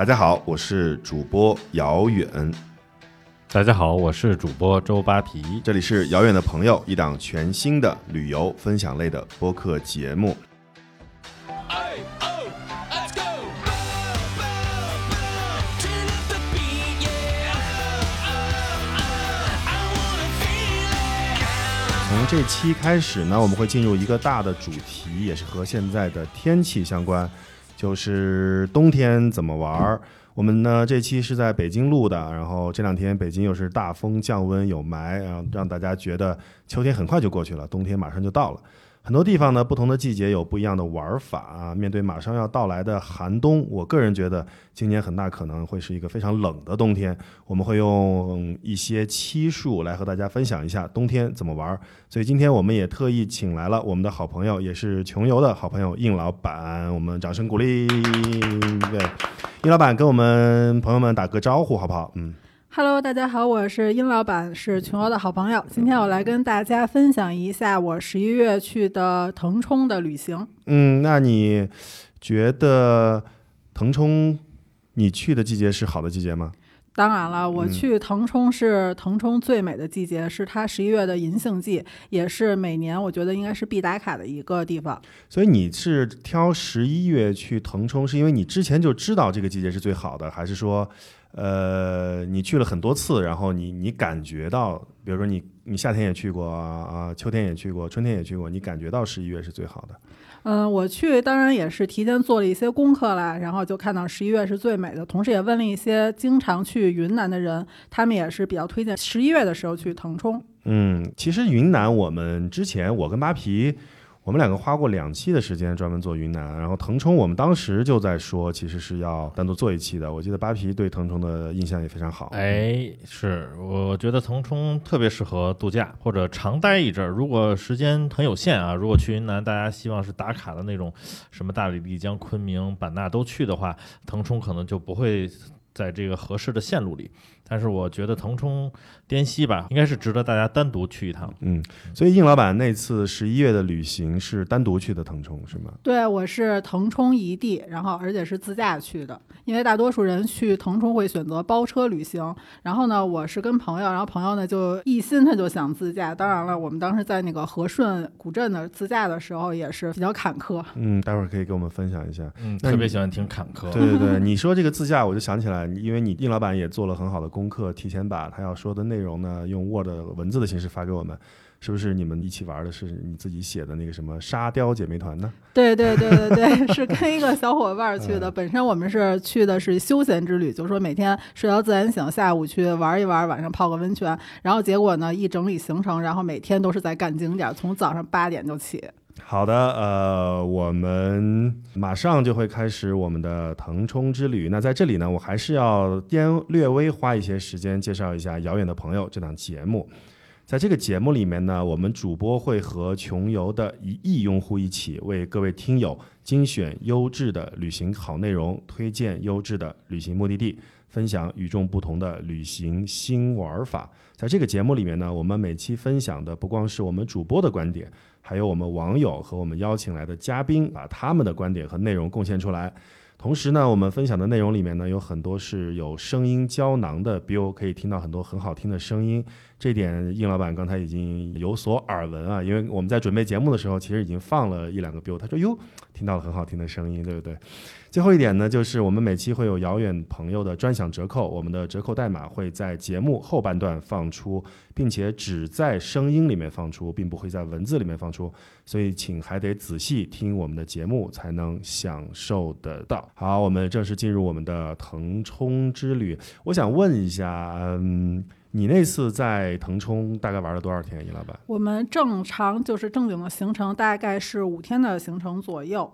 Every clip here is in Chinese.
大家好，我是主播姚远，大家好，我是主播周扒皮，这里是遥远的朋友，一档全新的旅游分享类的播客节目。从这期开始呢，我们会进入一个大的主题，也是和现在的天气相关，就是冬天怎么玩儿。我们呢这期是在北京录的，然后这两天北京又是大风降温有霾，然后让大家觉得秋天很快就过去了，冬天马上就到了。很多地方呢，不同的季节有不一样的玩法啊。面对马上要到来的寒冬，我个人觉得今年很大可能会是一个非常冷的冬天。我们会用一些期数来和大家分享一下冬天怎么玩。所以今天我们也特意请来了我们的好朋友，也是穷游的好朋友应老板，我们掌声鼓励。对，应老板跟我们朋友们打个招呼好不好？嗯。Hello，大家好，我是殷老板，是群游的好朋友。今天我来跟大家分享一下我十一月去的腾冲的旅行。嗯，那你觉得腾冲你去的季节是好的季节吗？当然了，我去腾冲是腾冲最美的季节，是它十一月的银杏季，也是每年我觉得应该是必打卡的一个地方。所以你是挑十一月去腾冲，是因为你之前就知道这个季节是最好的，还是说？呃，你去了很多次，然后你你感觉到，比如说你你夏天也去过啊，秋天也去过，春天也去过，你感觉到十一月是最好的。嗯，我去当然也是提前做了一些功课啦，然后就看到十一月是最美的，同时也问了一些经常去云南的人，他们也是比较推荐十一月的时候去腾冲。嗯，其实云南我们之前我跟扒皮。我们两个花过两期的时间专门做云南，然后腾冲，我们当时就在说，其实是要单独做一期的。我记得扒皮对腾冲的印象也非常好。哎，是，我觉得腾冲特别适合度假或者长待一阵儿。如果时间很有限啊，如果去云南，大家希望是打卡的那种，什么大理、丽江、昆明、版纳都去的话，腾冲可能就不会在这个合适的线路里。但是我觉得腾冲。滇西吧，应该是值得大家单独去一趟。嗯，所以应老板那次十一月的旅行是单独去的腾冲，是吗？对，我是腾冲一地，然后而且是自驾去的。因为大多数人去腾冲会选择包车旅行，然后呢，我是跟朋友，然后朋友呢就一心他就想自驾。当然了，我们当时在那个和顺古镇的自驾的时候也是比较坎坷。嗯，待会儿可以给我们分享一下。嗯，特别喜欢听坎坷。对对对，你说这个自驾，我就想起来，因为你应老板也做了很好的功课，提前把他要说的内容。呢？用 Word 文字的形式发给我们，是不是你们一起玩的？是你自己写的那个什么沙雕姐妹团呢？对对对对对，是跟一个小伙伴去的。本身我们是去的是休闲之旅，就是说每天睡到自然醒，下午去玩一玩，晚上泡个温泉。然后结果呢，一整理行程，然后每天都是在赶景点，从早上八点就起。好的，呃，我们马上就会开始我们的腾冲之旅。那在这里呢，我还是要先略微花一些时间介绍一下《遥远的朋友》这档节目。在这个节目里面呢，我们主播会和穷游的一亿用户一起，为各位听友精选优质的旅行好内容，推荐优质的旅行目的地，分享与众不同的旅行新玩法。在这个节目里面呢，我们每期分享的不光是我们主播的观点。还有我们网友和我们邀请来的嘉宾，把他们的观点和内容贡献出来。同时呢，我们分享的内容里面呢，有很多是有声音胶囊的，比如可以听到很多很好听的声音。这点应老板刚才已经有所耳闻啊，因为我们在准备节目的时候，其实已经放了一两个 biu，他说哟，听到了很好听的声音，对不对？最后一点呢，就是我们每期会有遥远朋友的专享折扣，我们的折扣代码会在节目后半段放出，并且只在声音里面放出，并不会在文字里面放出，所以请还得仔细听我们的节目才能享受得到。好，我们正式进入我们的腾冲之旅。我想问一下，嗯。你那次在腾冲大概玩了多少天，尹老板？我们正常就是正经的行程大概是五天的行程左右，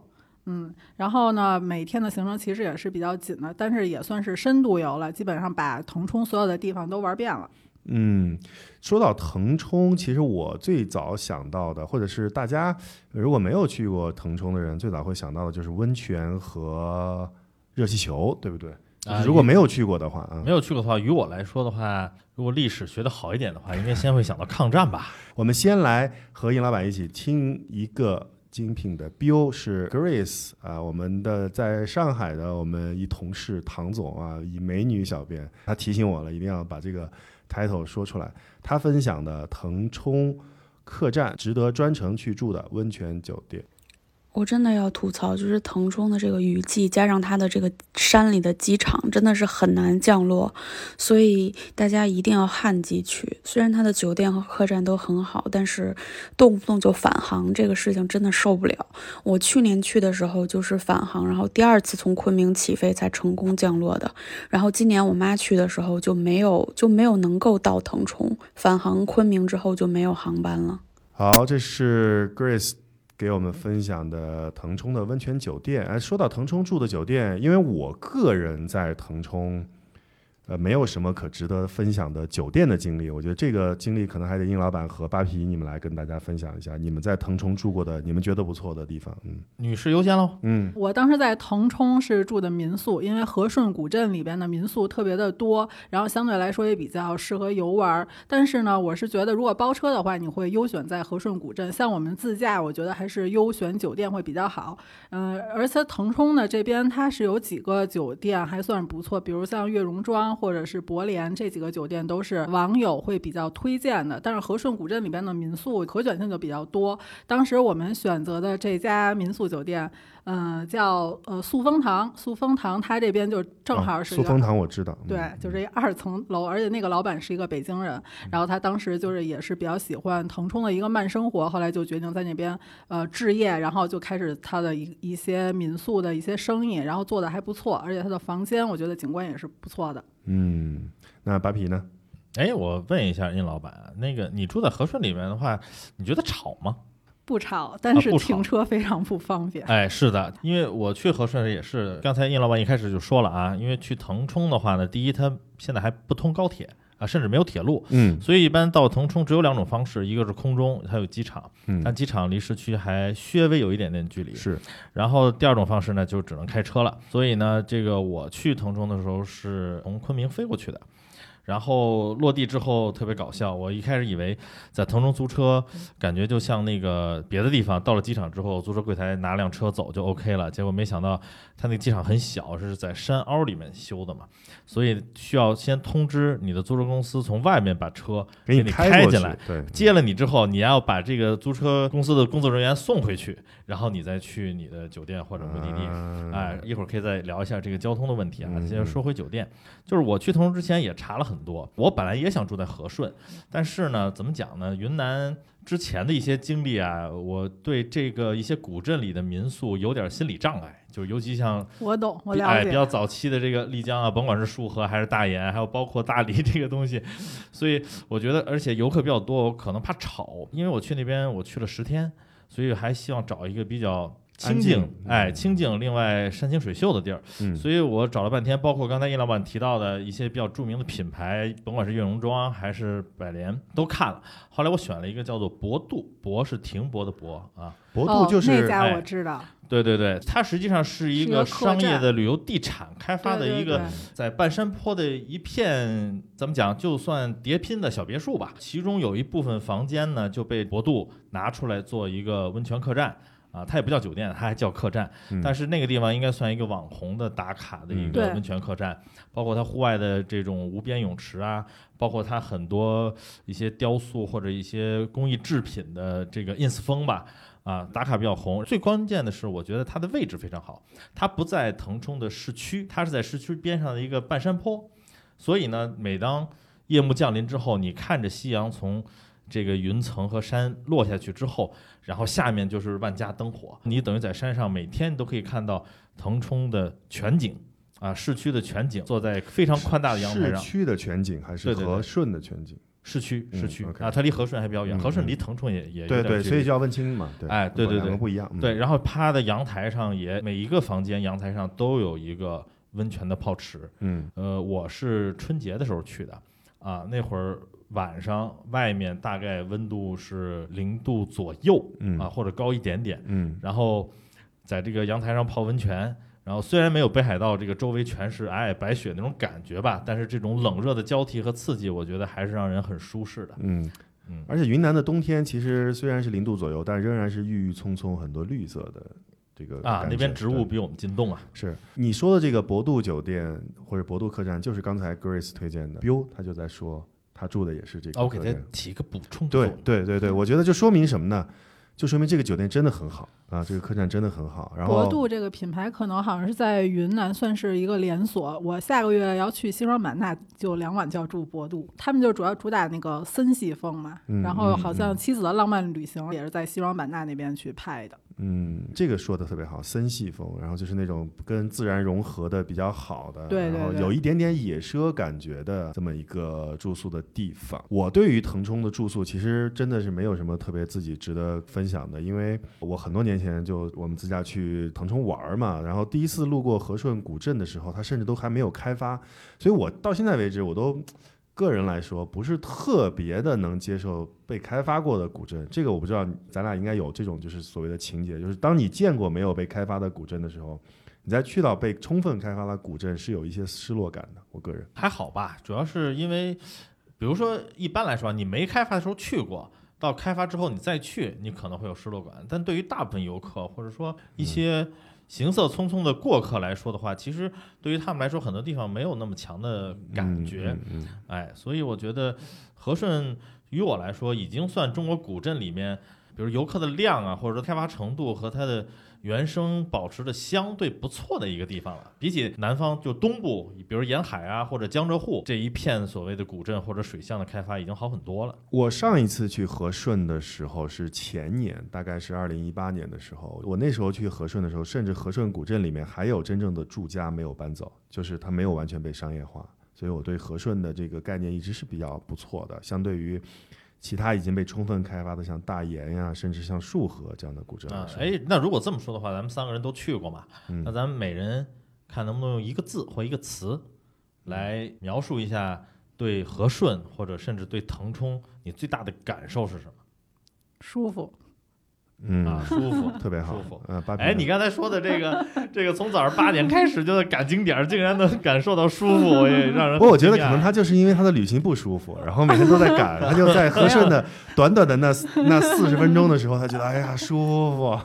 嗯，然后呢，每天的行程其实也是比较紧的，但是也算是深度游了，基本上把腾冲所有的地方都玩遍了。嗯，说到腾冲，其实我最早想到的，或者是大家如果没有去过腾冲的人，最早会想到的就是温泉和热气球，对不对？如果没有去过的话，啊没有去过的话，于我来说的话，如果历史学得好一点的话，应该先会想到抗战吧。我们先来和尹老板一起听一个精品的 BO 是 Grace 啊，我们的在上海的我们一同事唐总啊，以美女小编，他提醒我了，一定要把这个 title 说出来。他分享的腾冲客栈值得专程去住的温泉酒店。我真的要吐槽，就是腾冲的这个雨季，加上它的这个山里的机场，真的是很难降落，所以大家一定要旱季去。虽然它的酒店和客栈都很好，但是动不动就返航，这个事情真的受不了。我去年去的时候就是返航，然后第二次从昆明起飞才成功降落的。然后今年我妈去的时候就没有就没有能够到腾冲，返航昆明之后就没有航班了。好，这是 Grace。给我们分享的腾冲的温泉酒店，哎，说到腾冲住的酒店，因为我个人在腾冲。呃，没有什么可值得分享的酒店的经历，我觉得这个经历可能还得应老板和扒皮你们来跟大家分享一下，你们在腾冲住过的，你们觉得不错的地方。嗯，女士优先喽。嗯，我当时在腾冲是住的民宿，因为和顺古镇里边的民宿特别的多，然后相对来说也比较适合游玩。但是呢，我是觉得如果包车的话，你会优选在和顺古镇。像我们自驾，我觉得还是优选酒店会比较好。嗯，而且腾冲呢这边它是有几个酒店还算不错，比如像悦榕庄。或者是博联这几个酒店都是网友会比较推荐的，但是和顺古镇里边的民宿可选性就比较多。当时我们选择的这家民宿酒店。嗯，叫呃素风堂，素风堂，它这边就正好是素风堂，我知道，对，就这二层楼，而且那个老板是一个北京人，然后他当时就是也是比较喜欢腾冲的一个慢生活，后来就决定在那边呃置业，然后就开始他的一一些民宿的一些生意，然后做的还不错，而且他的房间我觉得景观也是不错的。嗯，那扒皮呢？哎，我问一下殷老板，那个你住在和顺里面的话，你觉得吵吗？不吵，但是停车非常不方便。哎，是的，因为我去和顺也是，刚才殷老板一开始就说了啊，因为去腾冲的话呢，第一，它现在还不通高铁啊，甚至没有铁路，嗯，所以一般到腾冲只有两种方式，一个是空中，它有机场，嗯，但机场离市区还略微有一点点距离，是。然后第二种方式呢，就只能开车了。所以呢，这个我去腾冲的时候是从昆明飞过去的。然后落地之后特别搞笑，我一开始以为在腾冲租车，感觉就像那个别的地方，到了机场之后，租车柜台拿辆车走就 OK 了。结果没想到，他那个机场很小，是在山凹里面修的嘛，所以需要先通知你的租车公司从外面把车给你开进来，对，接了你之后，你要把这个租车公司的工作人员送回去，然后你再去你的酒店或者目的地。哎，一会儿可以再聊一下这个交通的问题啊。先说回酒店，就是我去腾冲之前也查了。很多，我本来也想住在和顺，但是呢，怎么讲呢？云南之前的一些经历啊，我对这个一些古镇里的民宿有点心理障碍，就是尤其像我懂，我了解，哎，比较早期的这个丽江啊，甭管是束河还是大研，还有包括大理这个东西，所以我觉得，而且游客比较多，我可能怕吵，因为我去那边我去了十天，所以还希望找一个比较。清静，哎，清静。另外，山清水秀的地儿，所以我找了半天，包括刚才叶老板提到的一些比较著名的品牌，甭管是悦榕庄还是百联，都看了。后来我选了一个叫做博度，博是停泊的博啊，博度就是那家我知道。对对对，它实际上是一个商业的旅游地产开发的一个在半山坡的一片，怎么讲，就算叠拼的小别墅吧。其中有一部分房间呢，就被博度拿出来做一个温泉客栈。啊，它也不叫酒店，它还叫客栈，但是那个地方应该算一个网红的打卡的一个温泉客栈，包括它户外的这种无边泳池啊，包括它很多一些雕塑或者一些工艺制品的这个 ins 风吧，啊，打卡比较红。最关键的是，我觉得它的位置非常好，它不在腾冲的市区，它是在市区边上的一个半山坡，所以呢，每当夜幕降临之后，你看着夕阳从这个云层和山落下去之后，然后下面就是万家灯火，你等于在山上每天都可以看到腾冲的全景啊，市区的全景，坐在非常宽大的阳台上。市区的全景还是和顺的全景？市区，市区啊，它离和顺还比较远，和顺离腾冲也也对对，所以就要问清嘛。对，哎，对对对，不一样。对，然后趴的阳台上也每一个房间阳台上都有一个温泉的泡池。嗯，呃，我是春节的时候去的啊，那会儿。晚上外面大概温度是零度左右，啊或者高一点点，嗯，然后在这个阳台上泡温泉，然后虽然没有北海道这个周围全是皑皑白雪那种感觉吧，但是这种冷热的交替和刺激，我觉得还是让人很舒适的。嗯，嗯。而且云南的冬天其实虽然是零度左右，但仍然是郁郁葱葱，很多绿色的这个啊，那边植物比我们进洞啊。是。你说的这个博度酒店或者博度客栈，就是刚才 Grace 推荐的，Bill 他就在说他住的也是这个啊，我给他客栈。起一个补充对作用对对对，我觉得就说明什么呢？就说明这个酒店真的很好啊，这个客栈真的很好。然后国度这个品牌可能好像是在云南算是一个连锁。我下个月要去西双版纳，就两晚就要住博度。他们就主要主打那个森系风嘛，嗯然后嗯好像嗯《妻子的浪漫旅行》也是在西双版纳那边去拍的。嗯，这个说的特别好，森系风，然后就是那种跟自然融合的比较好的，对对对然后有一点点野奢感觉的这么一个住宿的地方。我对于腾冲的住宿其实真的是没有什么特别自己值得分享的，因为我很多年前就我们自驾去腾冲玩儿嘛，然后第一次路过和顺古镇的时候，它甚至都还没有开发，所以我到现在为止我都。个人来说，不是特别的能接受被开发过的古镇。这个我不知道，咱俩应该有这种就是所谓的情节，就是当你见过没有被开发的古镇的时候，你再去到被充分开发的古镇，是有一些失落感的。我个人，还好吧，主要是因为，比如说一般来说，你没开发的时候去过，到开发之后你再去，你可能会有失落感。但对于大部分游客或者说一些行色匆匆的过客来说的话，其实对于他们来说，很多地方没有那么强的感觉。嗯，嗯哎，所以我觉得和顺于我来说，已经算中国古镇里面，比如游客的量啊，或者说开发程度和它的原生保持的相对不错的一个地方了。比起南方就东部，比如沿海啊或者江浙沪这一片所谓的古镇或者水乡的开发，已经好很多了。我上一次去和顺的时候是前年，大概是二零一八年的时候。我那时候去和顺的时候，甚至和顺古镇里面还有真正的住家没有搬走，就是它没有完全被商业化。所以我对和顺的这个概念一直是比较不错的，相对于其他已经被充分开发的像大研呀，甚至像束河这样的古镇啊，说。哎，那如果这么说的话，咱们三个人都去过嘛？嗯那咱们每人看能不能用一个字或一个词来描述一下对和顺或者甚至对腾冲你最大的感受是什么？舒服，嗯，啊，舒服，特别好舒服。嗯，八哎，你刚才说的这个，这个从早上八点开始就在赶景点儿，竟然能感受到舒服，我 也让人不过我觉得可能他就是因为他的旅行不舒服，然后每天都在赶，他就在和顺的短短的那那四十分钟的时候，他觉得哎呀舒服。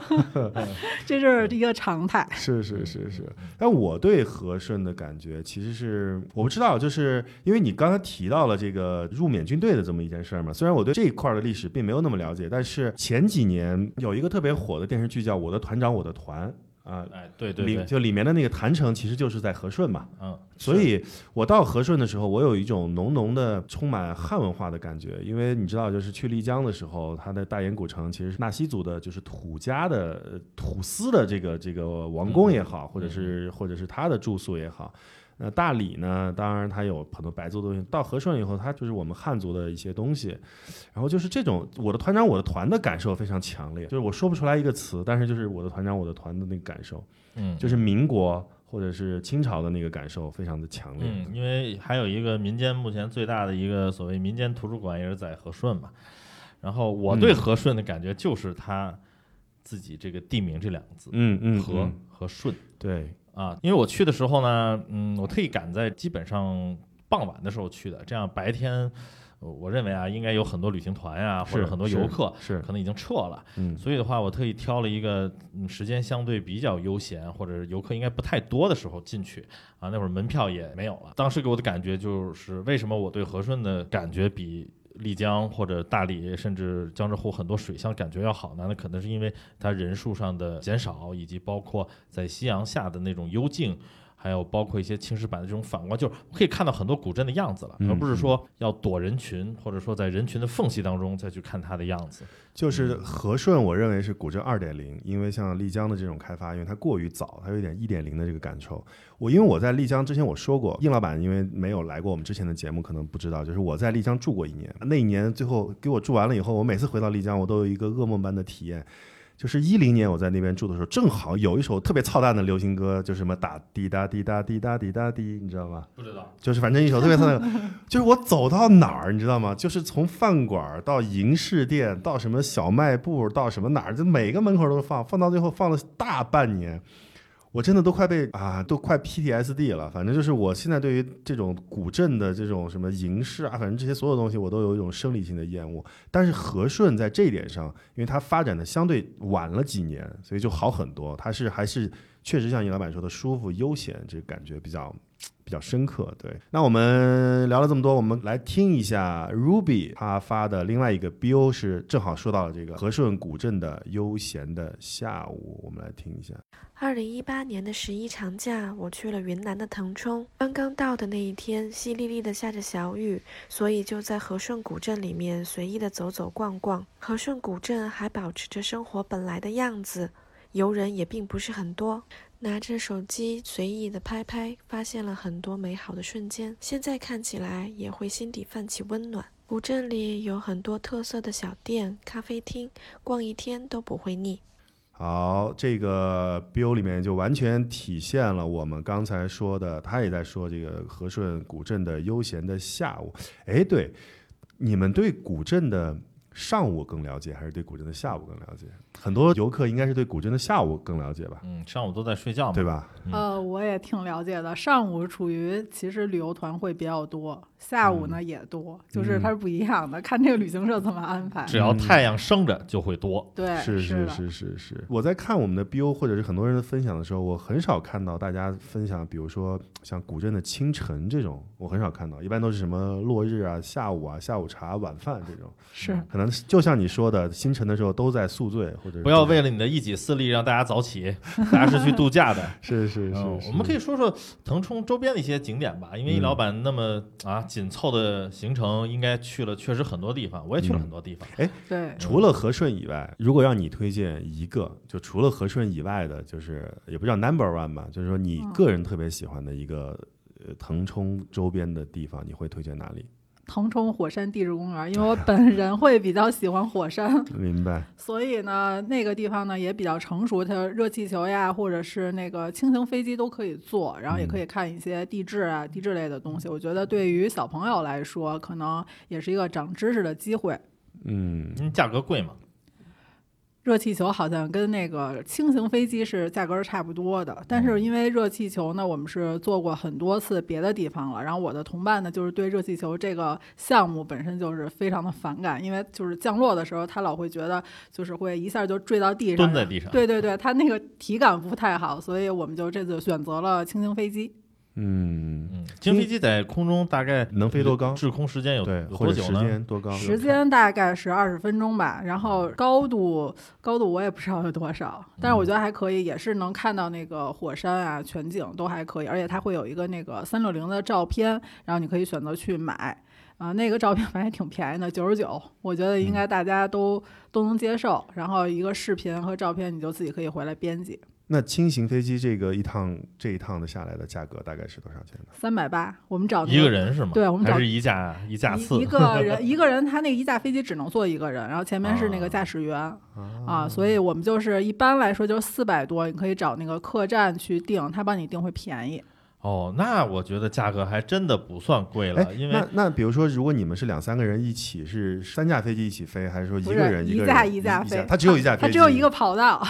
这是一个常态。是是是是，但我对和顺的感觉其实是我不知道，就是因为你刚才提到了这个入缅军队的这么一件事儿嘛。虽然我对这一块儿的历史并没有那么了解，但是前几年有一个特别火的电视剧叫《我的团长我的团》啊，哎，对对对，里就里面的那个谭城其实就是在和顺嘛。嗯，所以我到和顺的时候，我有一种浓浓的充满汉文化的感觉，因为你知道，就是去丽江的时候，它的大研古城其实是纳西族的，就是土家的呃土司的这个这个王宫也好，或者是或者是他的住宿也好。那大理呢，当然它有很多白族的东西。到和顺以后，它就是我们汉族的一些东西。然后就是这种我的团长我的团的感受非常强烈，就是我说不出来一个词，但是就是我的团长我的团的那个感受，嗯，就是民国或者是清朝的那个感受非常的强烈。嗯，因为还有一个民间目前最大的一个所谓民间图书馆也是在和顺嘛。然后我对嗯和顺的感觉就是它自己这个地名这两个字，嗯嗯，和嗯和顺对，啊。因为我去的时候呢，嗯，我特意赶在基本上傍晚的时候去的，这样白天。呃我认为啊，应该有很多旅行团呀、或者很多游客是，可能已经撤了，嗯所以的话，我特意挑了一个嗯时间相对比较悠闲，或者游客应该不太多的时候进去啊。那会儿门票也没有了。当时给我的感觉就是，为什么我对和顺的感觉比丽江或者大理甚至江浙沪很多水乡感觉要好呢？那可能是因为它人数上的减少，以及包括在夕阳下的那种幽静。还有包括一些青石板的这种反光，就是可以看到很多古镇的样子了，嗯而不是说要躲人群，或者说在人群的缝隙当中再去看它的样子。就是和顺，我认为是古镇二点零，因为像丽江的这种开发，因为它过于早，它有一点一点零的这个感受。我因为我在丽江之前我说过，应老板因为没有来过我们之前的节目，可能不知道，就是我在丽江住过一年，那一年最后给我住完了以后，我每次回到丽江，我都有一个噩梦般的体验。就是一零年我在那边住的时候，正好有一首特别操蛋的流行歌，就什么打滴答滴答滴答滴答滴，你知道吗？不知道，就是反正一首特别操蛋的，就是我走到哪儿，你知道吗？就是从饭馆到银饰店，到什么小卖部，到什么哪儿，就每个门口都放，放到最后放了大半年。我真的都快被啊，都快 PTSD 了。反正就是我现在对于这种古镇的这种什么银饰啊，反正这些所有东西，我都有一种生理性的厌恶。但是和顺在这一点上，因为它发展的相对晚了几年，所以就好很多。它是还是确实像尹老板说的舒服悠闲，这感觉比较比较深刻。对，那我们聊了这么多，我们来听一下 Ruby 他发的另外一个 BO 是正好说到了这个和顺古镇的悠闲的下午，我们来听一下。二零一八年的十一长假，我去了云南的腾冲。刚刚到的那一天，淅沥沥的下着小雨，所以就在和顺古镇里面随意的走走逛逛。和顺古镇还保持着生活本来的样子，游人也并不是很多。拿着手机随意的拍拍，发现了很多美好的瞬间。现在看起来也会心底泛起温暖。古镇里有很多特色的小店、咖啡厅，逛一天都不会腻。好，这个 B O 里面就完全体现了我们刚才说的，他也在说这个和顺古镇的悠闲的下午。哎，对，你们对古镇的上午更了解，还是对古镇的下午更了解？很多游客应该是对古镇的下午更了解吧，嗯，上午都在睡觉嘛，对吧？嗯呃，我也挺了解的。上午处于其实旅游团会比较多，下午呢也多，就是它是不一样的，看这个旅行社怎么安排。只要太阳升着就会多。对，是是是是是。我在看我们的 BO 或者是很多人的分享的时候，我很少看到大家分享，比如说像古镇的清晨这种，我很少看到，一般都是什么落日啊、下午啊、下午茶、晚饭这种。是可能就像你说的，清晨的时候都在宿醉，或者是不要为了你的一己私利让大家早起，大家是去度假的。是是是嗯，我们可以说说腾冲周边的一些景点吧，因为易老板那么啊紧凑的行程，应该去了确实很多地方，我也去了很多地方。哎对，除了和顺以外，如果让你推荐一个，就除了和顺以外的，就是也不叫 number one 吧，就是说你嗯个人特别喜欢的一个呃腾冲周边的地方，你会推荐哪里？腾冲火山地质公园，因为我本人会比较喜欢火山，明白。所以呢，那个地方呢也比较成熟，它热气球呀，或者是那个轻型飞机都可以坐，然后也可以看一些地质啊、地质类的东西。我觉得对于小朋友来说，可能也是一个长知识的机会。嗯，嗯，价格贵吗？热气球好像跟那个轻型飞机是价格是差不多的，但是因为热气球呢，我们是做过很多次别的地方了。然后我的同伴呢，就是对热气球这个项目本身就是非常的反感，因为就是降落的时候，他老会觉得就是会一下就坠到地上，蹲在地上。对对对，他那个体感不太好，所以我们就这次选择了轻型飞机。嗯，嗯，轻飞机在空中大概能飞多高？滞空时间有对，或者时有多久呢？间多高？时间大概是二十分钟吧，然后高度高度我也不知道有多少，但是我觉得还可以，也是能看到那个火山啊、全景都还可以，而且它会有一个那个三六零的照片，然后你可以选择去买。啊、那个照片反正挺便宜的，九十九，我觉得应该大家都、都能接受。然后一个视频和照片，你就自己可以回来编辑，那轻型飞机这个一趟这一趟的下来的价格大概是多少钱呢？三百八，我们找那一个人是吗？对我们找还是一架一架次一一个人 一个人，他那一架飞机只能坐一个人，然后前面是那个驾驶员啊所以我们就是一般来说就是四百多，你可以找那个客栈去订，他帮你订会便宜。哦，那我觉得价格还真的不算贵哎了，因为那那比如说，如果你们是两三个人一起，是三架飞机一起飞，还是说一个人一架人一架一架飞，它只有一架飞机，它只有一个跑道，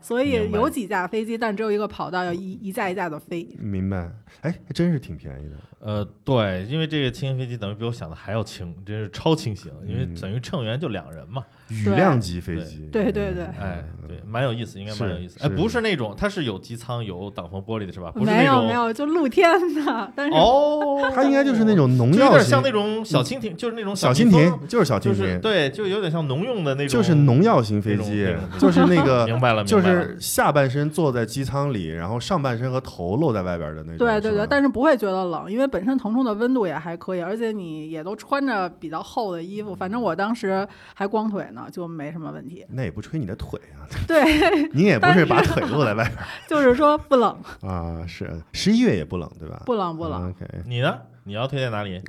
所以有几架飞机，但只有一个跑道，要一一架一架的飞。明白？哎，还真是挺便宜的。呃，对，因为这个轻型飞机等于比我想的还要轻，真是超轻型，因为嗯等于乘员就两人嘛。雨量级飞机，对对对哎，对，蛮有意思，应该蛮有意思。是哎，不是那种，它是有机舱、有挡风玻璃的，是吧？不是没那种有没有，就露天的，但是哦，它应该就是那种农药型，点像那种小蜻蜓，就是那种小蜻蜓，就是小蜻蜓，就是对，就有点像农用的那种，就是农药型飞机 就是那个 明白了，就明白了是下半身坐在机舱里，然后上半身和头露在外边的那种。对对对，但是不会觉得冷，因为本身腾冲的温度也还可以，而且你也都穿着比较厚的衣服，反正我当时还光腿呢，就没什么问题。那也不吹你的腿啊，对，你也不是把腿露在外边 就是说不冷，啊。是十一月也不冷，对吧？不冷不冷。OK，你呢？你要推荐哪里？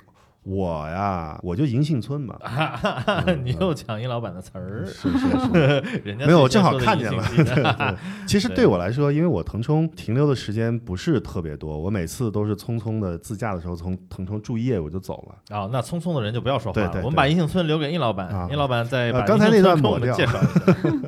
我呀，我就银杏村嘛，你又抢殷老板的词儿，是是是，人家没有，我正好看见了。杏 对对，其实对。对我来说，因为我腾冲停留的时间不是特别多，我每次都是匆匆的自驾的时候从腾冲住一夜我就走了。啊，那匆匆的人就不要说话了。对对对。我们把银杏村留给殷老板啊，殷老板再把呃刚才那段抹掉。绍一下。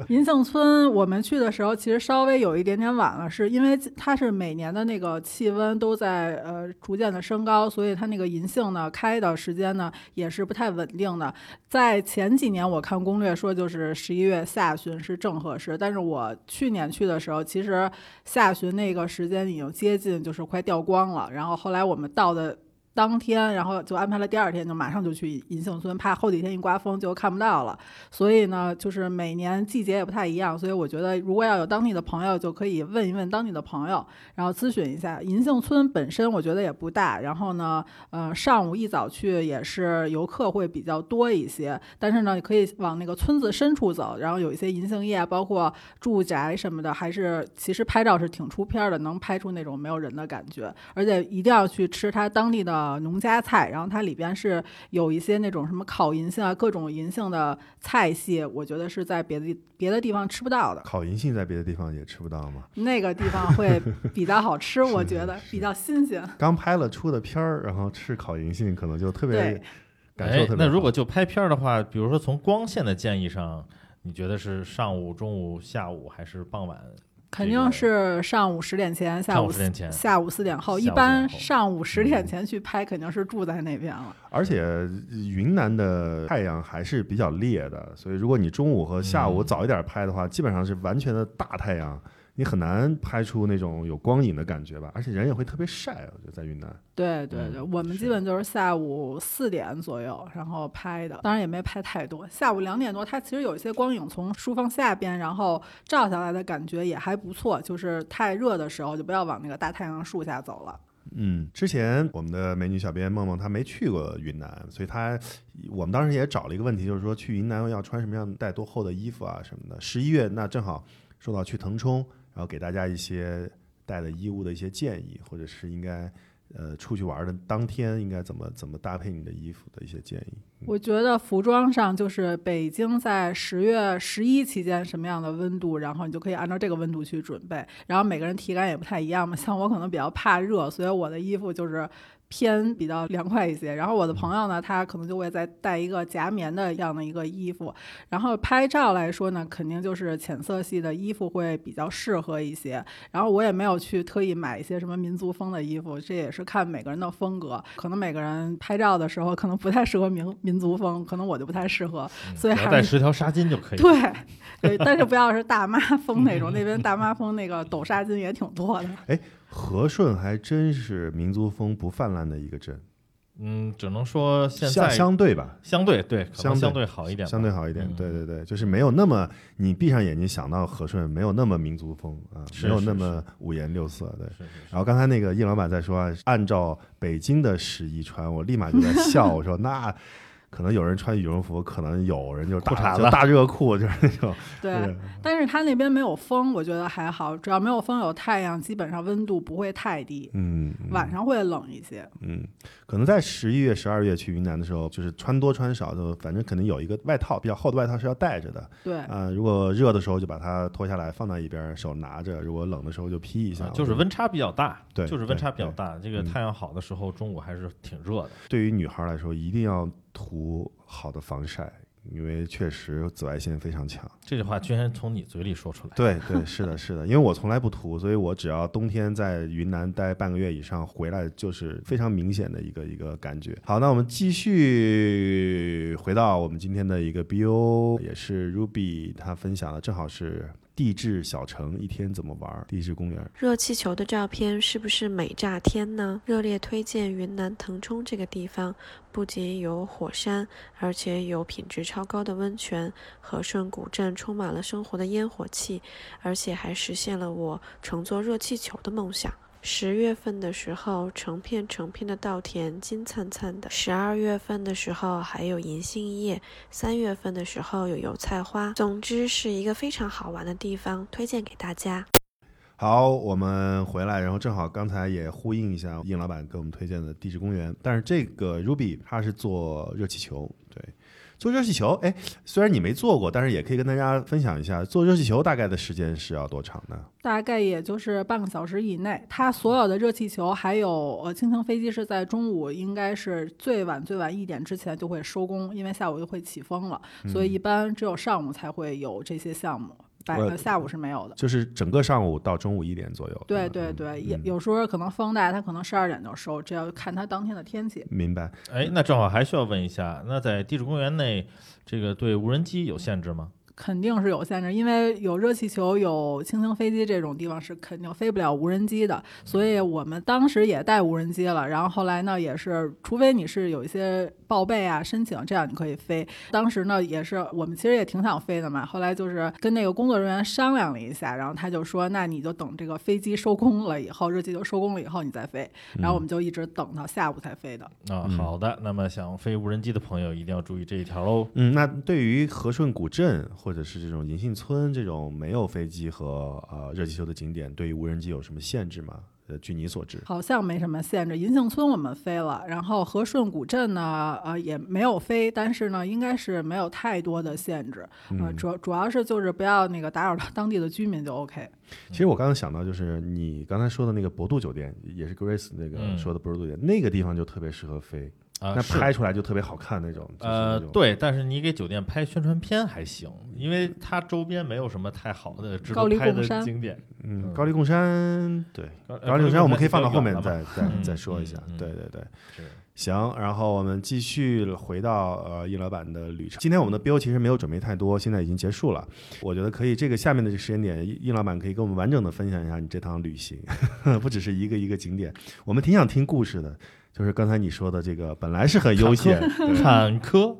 银杏村我们去的时候，其实稍微有一点点晚了，是因为它是每年的那个气温都在呃逐渐的升高，所以它那个银杏呢开的时间呢也是不太稳定的。在前几年我看攻略说就是十一月下旬是正合适，但是我去年去的时候，其实下旬那个时间已经接近就是快掉光了，然后后来我们到的。当天，然后就安排了第二天，就马上就去银杏村，怕后几天一刮风就看不到了。所以呢，就是每年季节也不太一样，所以我觉得如果要有当地的朋友，就可以问一问当地的朋友，然后咨询一下。银杏村本身我觉得也不大，然后呢，呃，上午一早去也是游客会比较多一些，但是呢，你可以往那个村子深处走，然后有一些银杏叶，包括住宅什么的，还是其实拍照是挺出片的，能拍出那种没有人的感觉，而且一定要去吃它当地的农家菜，然后它里边是有一些那种什么烤银杏啊，各种银杏的菜系，我觉得是在别的地别的地方吃不到的。烤银杏在别的地方也吃不到吗？那个地方会比较好吃，我觉得比较新鲜。刚拍了出的片儿，然后吃烤银杏，可能就特别感受特别，好。那如果就拍片儿的话，比如说从光线的建议上，你觉得是上午、中午、下午还是傍晚？肯定是上午十点前，下午午十点前下午四点后。一般上午十点前去拍，肯定是住在那边了。而且云南的太阳还是比较烈的，所以如果你中午和下午嗯早一点拍的话，基本上是完全的大太阳，你很难拍出那种有光影的感觉吧。而且人也会特别晒，我觉得在云南。对对对，嗯我们基本就是下午四点左右，然后拍的，当然也没拍太多。下午两点多，它其实有一些光影从书房下边，然后照下来的感觉也还不错。就是太热的时候，就不要往那个大太阳树下走了。嗯，之前我们的美女小编梦梦她没去过云南，所以她我们当时也找了一个问题，就是说去云南要穿什么样、带多厚的衣服啊什么的。十一月那正好说到去腾冲，然后给大家一些带的衣物的一些建议，或者是应该呃出去玩的当天应该怎么怎么搭配你的衣服的一些建议。我觉得服装上就是北京在十月十一期间什么样的温度，然后你就可以按照这个温度去准备。然后每个人体感也不太一样嘛，像我可能比较怕热，所以我的衣服就是偏比较凉快一些。然后我的朋友呢，他可能就会再带一个夹棉的这样的一个衣服。然后拍照来说呢，肯定就是浅色系的衣服会比较适合一些。然后我也没有去特意买一些什么民族风的衣服，这也是看每个人的风格。可能每个人拍照的时候可能不太适合民民族风，可能我就不太适合。所以还带十条纱巾就可以。对对，但是不要是大妈风那种，那 边大妈风那个抖纱巾也挺多的。和顺还真是民族风不泛滥的一个镇，嗯，只能说现相在相对吧，相对对，可相对能相对好一点吧，相对好一点。嗯对对对，就是没有那么你闭上眼睛想到和顺，没有那么民族风啊，没有那么五颜六色。对。是是是然后刚才那个叶老板在说啊，按照北京的时宜穿，我立马就在笑，我说那可能有人穿羽绒服，可能有人就裤衩子就大热裤，就是那种。对，但是它那边没有风，我觉得还好，只要没有风有太阳，基本上温度不会太低，嗯，嗯晚上会冷一些。嗯，可能在十一月、十二月去云南的时候，就是穿多穿少，就反正肯定有一个外套，比较厚的外套是要带着的。对，啊、如果热的时候就把它脱下来放在一边，手拿着；如果冷的时候就披一下。啊就是温差比较大，对就是温差比较大。这个嗯太阳好的时候，中午还是挺热的。对于女孩来说，一定要涂好的防晒，因为确实紫外线非常强。这句话居然从你嘴里说出来，对对，是的，是的，因为我从来不涂，所以我只要冬天在云南待半个月以上，回来就是非常明显的一个一个感觉。好，那我们继续回到我们今天的一个 BO，也是 Ruby 他分享的，正好是地质小城一天怎么玩，地质公园。热气球的照片是不是美炸天呢？热烈推荐云南腾冲这个地方，不仅有火山，而且有品质超高的温泉。和顺古镇充满了生活的烟火气，而且还实现了我乘坐热气球的梦想。十月份的时候，成片成片的稻田金灿灿的；十二月份的时候，还有银杏叶；三月份的时候有油菜花。总之是一个非常好玩的地方，推荐给大家。好，我们回来，然后正好刚才也呼应一下应老板给我们推荐的地质公园，但是这个 Ruby 它是做热气球，做热气球，哎，虽然你没做过，但是也可以跟大家分享一下，做热气球大概的时间是要多长呢？大概也就是半个小时以内。它所有的热气球还有呃轻型飞机是在中午，应该是最晚最晚一点之前就会收工，因为下午就会起风了，所以一般只有上午才会有这些项目。白我呃下午是没有的。就是整个上午到中午一点左右。对吧对对，也嗯有时候可能风大，它可能十二点就收，这要看它当天的天气。明白。哎，那正好还需要问一下，那在地质公园内，这个对无人机有限制吗？肯定是有限制，因为有热气球、有轻型飞机这种地方是肯定飞不了无人机的，所以我们当时也带无人机了。然后后来呢，也是除非你是有一些报备啊、申请，这样你可以飞。当时呢，也是我们其实也挺想飞的嘛，后来就是跟那个工作人员商量了一下，然后他就说，那你就等这个飞机收工了以后，热气球收工了以后你再飞。然后我们就一直等到下午才飞的。啊，嗯好的，那么想飞无人机的朋友一定要注意这一条喽。嗯，那对于和顺古镇或者是这种银杏村这种没有飞机和呃热气球的景点，对于无人机有什么限制吗？呃，据你所知，好像没什么限制。银杏村我们飞了，然后和顺古镇呢，呃，也没有飞，但是呢，应该是没有太多的限制。呃，嗯，主主要是就是不要那个打扰到当地的居民就 OK。其实我刚刚想到，就是你刚才说的那个博度酒店，也是 Grace 那个嗯说的博度酒店，那个地方就特别适合飞，啊，那拍出来就特别好看那种。就是呃那种，对，但是你给酒店拍宣传片还行，因为它周边没有什么太好的值高得拍的黎贡山景点。嗯，嗯高丽贡山，对，高高丽贡山我们可以放到后面再再嗯再说一下对对对，是行，然后我们继续回到呃应老板的旅程。今天我们的标其实没有准备太多，现在已经结束了。我觉得可以，这个下面的这个时间点，易易老板可以跟我们完整的分享一下你这趟旅行，不只是一个一个景点。我们挺想听故事的，就是刚才你说的这个，本来是很悠闲，对坎坷，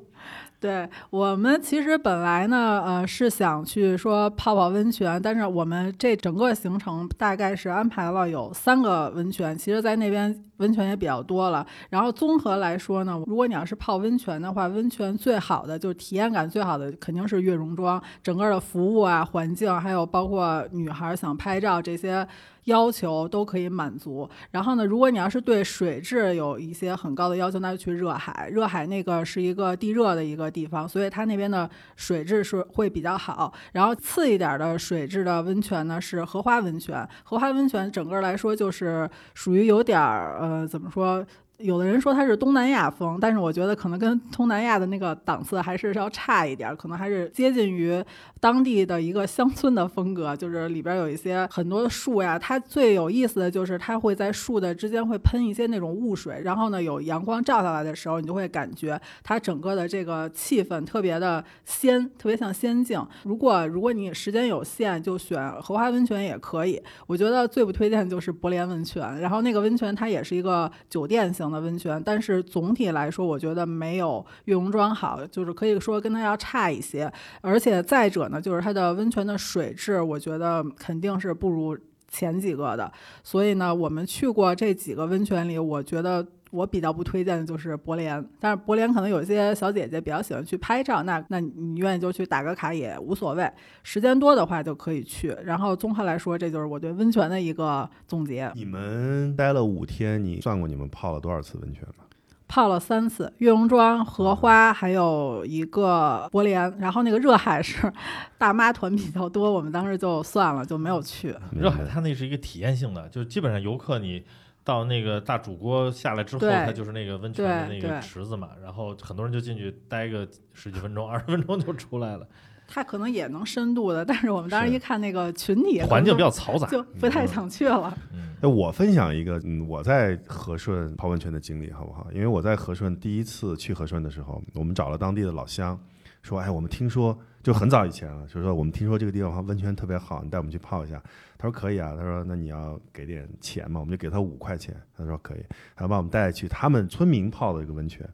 对我们其实本来呢，呃，是想去说泡泡温泉，但是我们这整个行程大概是安排了有三个温泉，其实，在那边温泉也比较多了。然后综合来说呢，如果你要是泡温泉的话，温泉最好的就是体验感最好的肯定是悦榕庄，整个的服务啊、环境，还有包括女孩想拍照这些。要求都可以满足。然后呢，如果你要是对水质有一些很高的要求，那就去热海。热海那个是一个地热的一个地方，所以它那边的水质是会比较好。然后次一点的水质的温泉呢是荷花温泉。荷花温泉整个来说就是属于有点儿呃怎么说？有的人说它是东南亚风，但是我觉得可能跟东南亚的那个档次还是要差一点儿，可能还是接近于当地的一个乡村的风格，就是里边有一些很多的树呀。它最有意思的就是它会在树的之间会喷一些那种雾水，然后呢有阳光照下来的时候，你就会感觉它整个的这个气氛特别的仙，特别像仙境。如果如果你时间有限，就选荷花温泉也可以。我觉得最不推荐就是博莲温泉，然后那个温泉它也是一个酒店型的温泉，但是总体来说，我觉得没有悦榕庄好，就是可以说跟它要差一些。而且再者呢，就是它的温泉的水质，我觉得肯定是不如前几个的。所以呢，我们去过这几个温泉里，我觉得。我比较不推荐的就是博莲，但是博莲可能有一些小姐姐比较喜欢去拍照，那那你愿意就去打个卡也无所谓，时间多的话就可以去。然后综合来说，这就是我对温泉的一个总结。你们待了五天，你算过你们泡了多少次温泉吗？泡了三次，悦榕庄、荷花，还有一个博莲。然后那个热海是大妈团比较多，我们当时就算了，就没有去。热海它那是一个体验性的，就基本上游客你到那个大主锅下来之后，它就是那个温泉的那个池子嘛，然后很多人就进去待个十几分钟、二十分钟就出来了，它可能也能深度的，但是我们当时一看那个群体环境比较较嘈杂，就不太想去了。嗯那我分享一个，嗯，我在和顺泡温泉的经历，好不好？因为我在和顺第一次去和顺的时候，我们找了当地的老乡，说，哎，我们听说，就很早以前了，就是说我们听说这个地方温泉特别好，你带我们去泡一下。他说可以啊，他说那你要给点钱嘛，我们就给他五块钱。他说可以，他把我们带去他们村民泡的一个温泉，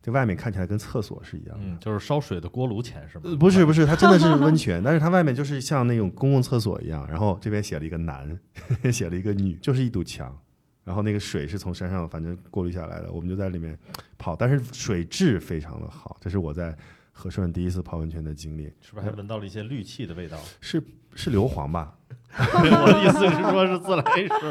这外面看起来跟厕所是一样的。嗯，就是烧水的锅炉钱是吗呃？不是不是，它真的是温 泉，但是它外面就是像那种公共厕所一样，然后这边写了一个男，写了一个女，就是一堵墙，然后那个水是从山上反正过滤下来的，我们就在里面泡，但是水质非常的好，这是我在和顺第一次泡温泉的经历，是不是还闻到了一些氯气的味道？是是硫磺吧？我的意思是说，是自来水。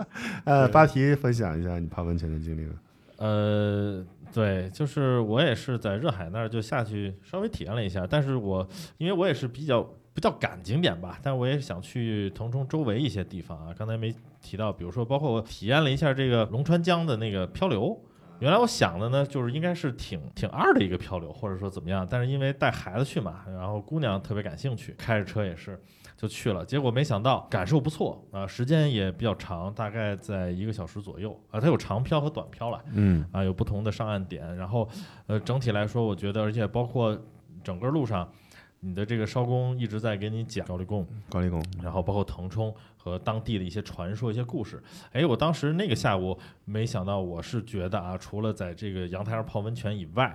呃，对巴提分享一下你泡温泉的经历吧。呃，对，就是我也是在热海那儿就下去稍微体验了一下，但是我因为我也是比较不叫赶景点吧，但我也想去腾冲周围一些地方啊。刚才没提到，比如说包括我体验了一下这个龙川江的那个漂流。原来我想的呢，就是应该是挺挺二的一个漂流，或者说怎么样，但是因为带孩子去嘛，然后姑娘特别感兴趣，开着车也是就去了。结果没想到感受不错啊、时间也比较长，大概在一个小时左右啊、它有长漂和短漂了。嗯啊，有不同的上岸点，然后呃，整体来说，我觉得，而且包括整个路上，你的这个艄公一直在给你讲高丽贡，高丽贡，然后包括腾冲和当地的一些传说、一些故事。哎，我当时那个下午，没想到我是觉得啊，除了在这个阳台上泡温泉以外，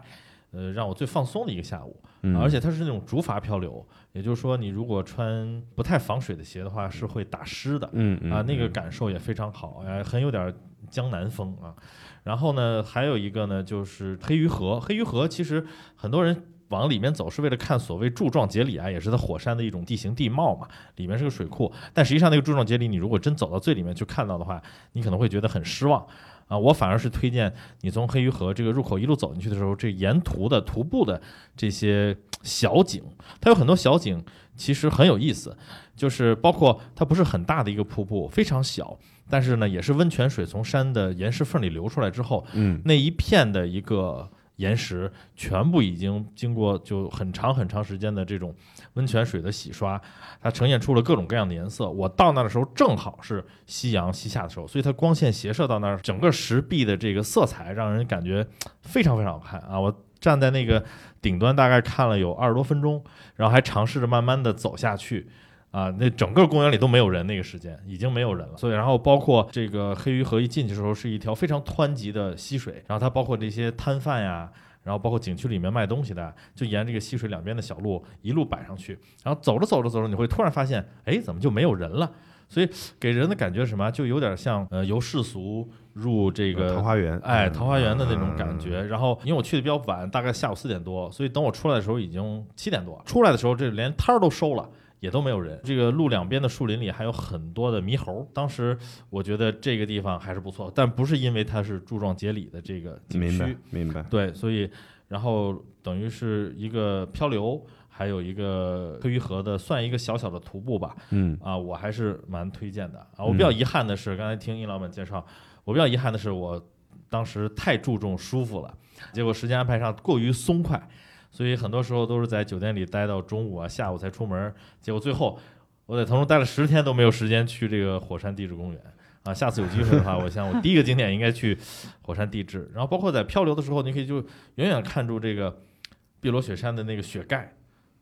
呃，让我最放松的一个下午。嗯，而且它是那种竹筏漂流，也就是说，你如果穿不太防水的鞋的话，是会打湿的。嗯嗯啊，那个嗯感受也非常好，哎，很有点儿江南风啊。然后呢，还有一个呢，就是黑鱼河。黑鱼河其实很多人往里面走是为了看所谓柱状节理啊，也是它火山的一种地形地貌嘛。里面是个水库，但实际上那个柱状节理，你如果真走到最里面去看到的话，你可能会觉得很失望。啊，我反而是推荐你从黑鱼河这个入口一路走进去的时候，这沿途的徒步的这些小景，它有很多小景，其实很有意思，就是包括它不是很大的一个瀑布，非常小，但是呢，也是温泉水从山的岩石缝里流出来之后，嗯那一片的一个岩石，全部已经经过就很长很长时间的这种温泉水的洗刷，它呈现出了各种各样的颜色。我到那的时候正好是夕阳西下的时候，所以它光线斜射到那儿，整个石壁的这个色彩让人感觉非常非常好看啊！我站在那个顶端，大概看了有二十多分钟，然后还尝试着慢慢的走下去。啊，那整个公园里都没有人，那个时间已经没有人了。所以，然后包括这个黑鱼河一进去的时候，是一条非常湍急的溪水，然后它包括这些摊贩呀，然后包括景区里面卖东西的，就沿这个溪水两边的小路一路摆上去，然后走着走着走着，你会突然发现，哎，怎么就没有人了？所以给人的感觉是什么？就有点像呃由世俗入这个桃花源，哎，嗯桃花源的那种感觉。然后因为我去的比较晚，大概下午四点多，所以等我出来的时候已经七点多。出来的时候，这连摊儿都收了。也都没有人，这个路两边的树林里还有很多的猕猴。当时我觉得这个地方还是不错，但不是因为它是柱状节理的这个景明白区，明白，对，所以然后等于是一个漂流，还有一个黑鱼河的，算一个小小的徒步吧。嗯啊，我还是蛮推荐的啊。我比较遗憾的是，刚才听殷老板介绍，我比较遗憾的是，我当时太注重舒服了，结果时间安排上过于松快，所以很多时候都是在酒店里待到中午啊、下午才出门，结果最后我在腾冲待了十天都没有时间去这个火山地质公园。啊，下次有机会的话，我想我第一个景点应该去火山地质，然后包括在漂流的时候，你可以就远远看住这个碧螺雪山的那个雪盖，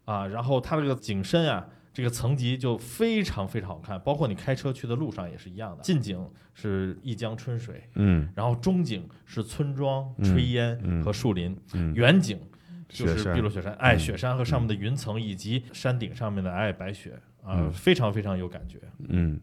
啊，然后它这个景深啊，这个层级就非常非常好看，包括你开车去的路上也是一样的。近景是一江春水，嗯然后中景是村庄、嗯炊烟嗯和树林，嗯，远景就是碧落雪山，哎，嗯雪山和上面的云层以及山顶上面的皑皑白雪啊，嗯非常非常有感觉。嗯，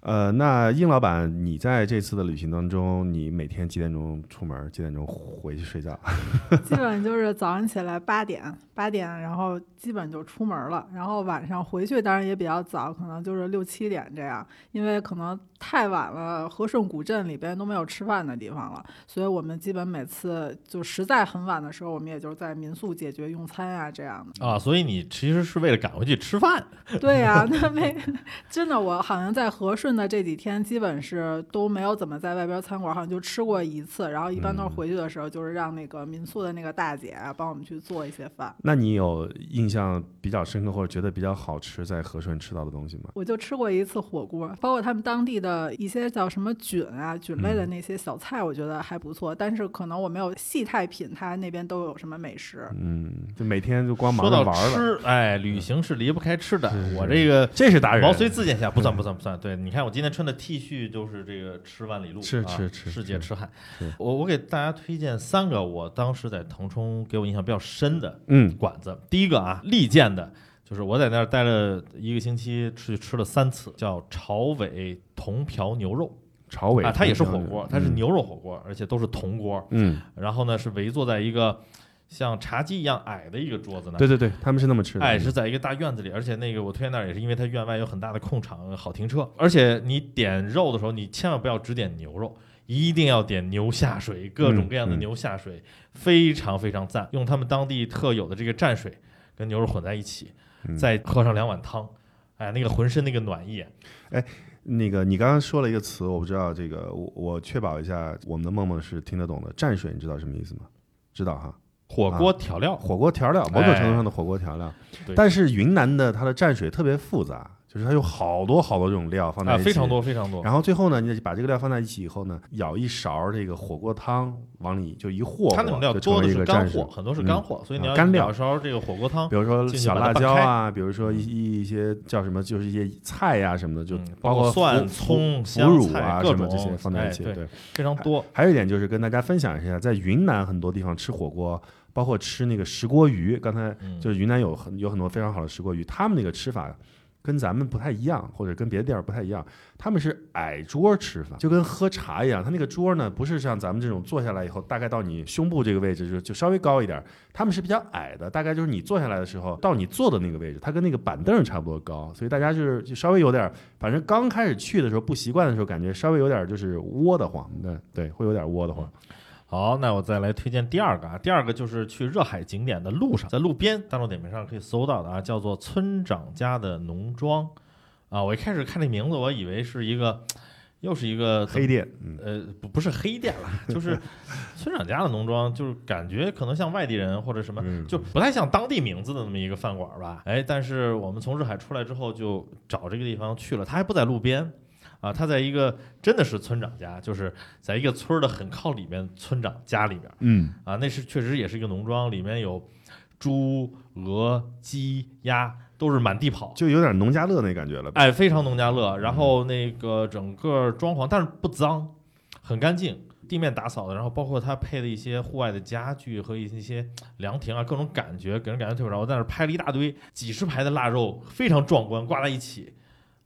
呃，那应老板，你在这次的旅行当中，你每天几点钟出门？几点钟回去睡觉？基本就是早上起来八点，八点，然后基本就出门了。然后晚上回去当然也比较早，可能就是六七点这样，因为可能太晚了，和顺古镇里边都没有吃饭的地方了，所以我们基本每次就实在很晚的时候，我们也就是在民宿解决用餐啊这样的。啊，所以你其实是为了赶回去吃饭，对呀、那没真的，我好像在和顺的这几天，基本是都没有怎么在外边餐馆，好像就吃过一次。然后一般都是嗯回去的时候，就是让那个民宿的那个大姐啊，帮我们去做一些饭。那你有印象比较深刻或者觉得比较好吃在和顺吃到的东西吗？我就吃过一次火锅，包括他们当地的一些叫什么菌啊、菌类的那些小菜，我觉得还不错。但是可能我没有细太品它那边都有什么美食。嗯，就每天就光忙说到着玩了。吃，哎，旅行是离不开吃的。是是我这个这是达人，毛遂自荐下不算不算不算。对，你看我今天穿的 T 恤就是这个吃万里路，吃吃吃世界吃海。我我给大家推荐三个我当时在腾冲给我印象比较深的嗯馆子。第一个啊，利剑的，就是我在那儿待了一个星期，去吃了三次，叫朝伟铜瓢牛肉朝伟啊，它也是火锅，它是牛肉火锅，而且都是铜锅。嗯然后呢是围坐在一个像茶几一样矮的一个桌子呢。对对对，他们是那么吃的。哎，是在一个大院子里，而且那个我推荐那儿也是因为它院外有很大的空场，好停车。而且你点肉的时候，你千万不要只点牛肉，一定要点牛下水，各种各样的嗯牛下水，非常非常赞。用他们当地特有的这个蘸水跟牛肉混在一起，嗯再喝上两碗汤，哎，那个浑身那个暖意，哎那个，你刚刚说了一个词，我不知道这个，我我确保一下，我们的梦梦是听得懂的。蘸水，你知道什么意思吗？知道哈，火锅调料，火锅调料，某种程度上的火锅调料。哎但是云南的它的蘸水特别复杂，就是它有好多好多这种料放在啊，一起，非常多非常多。然后最后呢，你把这个料放在一起以后呢，舀一勺这个火锅汤往里就一和和，它那种料就多的是干货，。很多是干货，所以你要啊干料舀勺这个火锅汤比，如说小辣椒啊，比如说一些叫什么，就是一些菜呀、什么的，就嗯包括蒜腐葱腐腐乳啊什么这些放在一起。哎对对，非常多。还有一点就是跟大家分享一下，在云南很多地方吃火锅，包括吃那个石锅鱼，刚才嗯，就是云南有很有很多非常好的石锅鱼，他们那个吃法跟咱们不太一样，或者跟别的地儿不太一样，他们是矮桌吃饭，就跟喝茶一样，他那个桌呢不是像咱们这种坐下来以后大概到你胸部这个位置就就稍微高一点，他们是比较矮的，大概就是你坐下来的时候到你坐的那个位置，它跟那个板凳差不多高，所以大家就是就稍微有点，反正刚开始去的时候不习惯的时候，感觉稍微有点就是窝得慌，对对，会有点窝得慌。好，那我再来推荐第二个啊，第二个就是去热海景点的路上，在路边大众点评上可以搜到的啊，叫做村长家的农庄啊。我一开始看这名字，我以为是一个，又是一个黑店，嗯，呃，不不是黑店啦，就是村长家的农庄，就是感觉可能像外地人或者什么，嗯就不太像当地名字的那么一个饭馆吧。哎，但是我们从热海出来之后，就找这个地方去了，它还不在路边。啊，他在一个真的是村长家，就是在一个村儿的很靠里面，村长家里面嗯啊，那是确实也是一个农庄，里面有猪、鹅、鸡、鸭，都是满地跑，就有点农家乐那感觉了。哎，非常农家乐。然后那个整个装潢，但是不脏，很干净，地面打扫的。然后包括他配的一些户外的家具和一些凉亭啊，各种感觉，给人感觉特别好。我在那儿拍了一大堆，几十排的腊肉，非常壮观，挂在一起，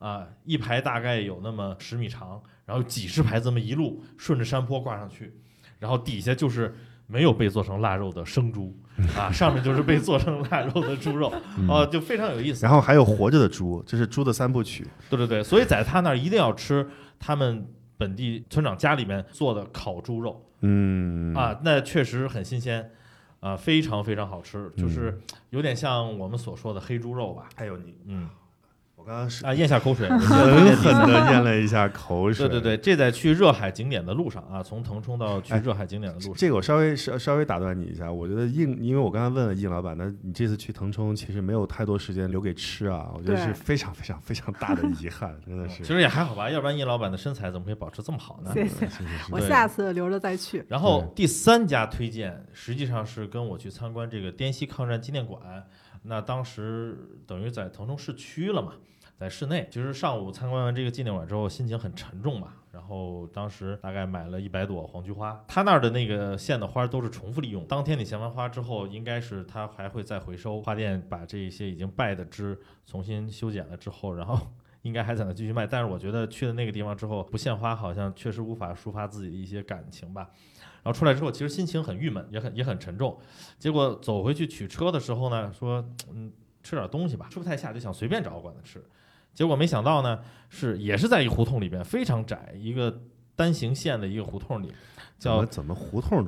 啊，一排大概有那么十米长，然后几十排这么一路顺着山坡挂上去，然后底下就是。没有被做成腊肉的生猪啊，上面就是被做成腊肉的猪肉，嗯哦、就非常有意思。然后还有活着的猪，这是猪的三部曲。对对对，所以在他那儿一定要吃他们本地村长家里面做的烤猪肉、嗯啊，那确实很新鲜啊，非常非常好吃，就是有点像我们所说的黑猪肉吧。还有你，嗯我刚刚是啊，咽下口水，狠狠的咽了一下口水。对对对，这在去热海景点的路上啊，从腾冲到去哎热海景点的路上，这个我稍微稍稍微打断你一下，我觉得应，因为我刚才问了应老板，那你这次去腾冲其实没有太多时间留给吃啊，我觉得是非常非常非常大的遗憾，真的是。其实也还好吧，要不然应老板的身材怎么可以保持这么好呢？谢谢，我下次留着再去。然后第三家推荐实际上是跟我去参观这个滇西抗战纪念馆，那当时等于在腾冲市区了嘛，在室内。其实上午参观完这个纪念馆之后，心情很沉重嘛。然后当时大概买了一百朵黄菊花，他那儿的那个线的花都是重复利用。当天你献完花之后，应该是他还会再回收，花店把这些已经败的枝重新修剪了之后，然后。应该还在那继续卖，但是我觉得去了那个地方之后，不献花好像确实无法抒发自己的一些感情吧。然后出来之后，其实心情很郁闷，也很也很沉重。结果走回去取车的时候呢，说嗯吃点东西吧，吃不太下，就想随便找个馆子吃。结果没想到呢，是也是在一个胡同里边，非常窄，一个单行线的一个胡同里，叫？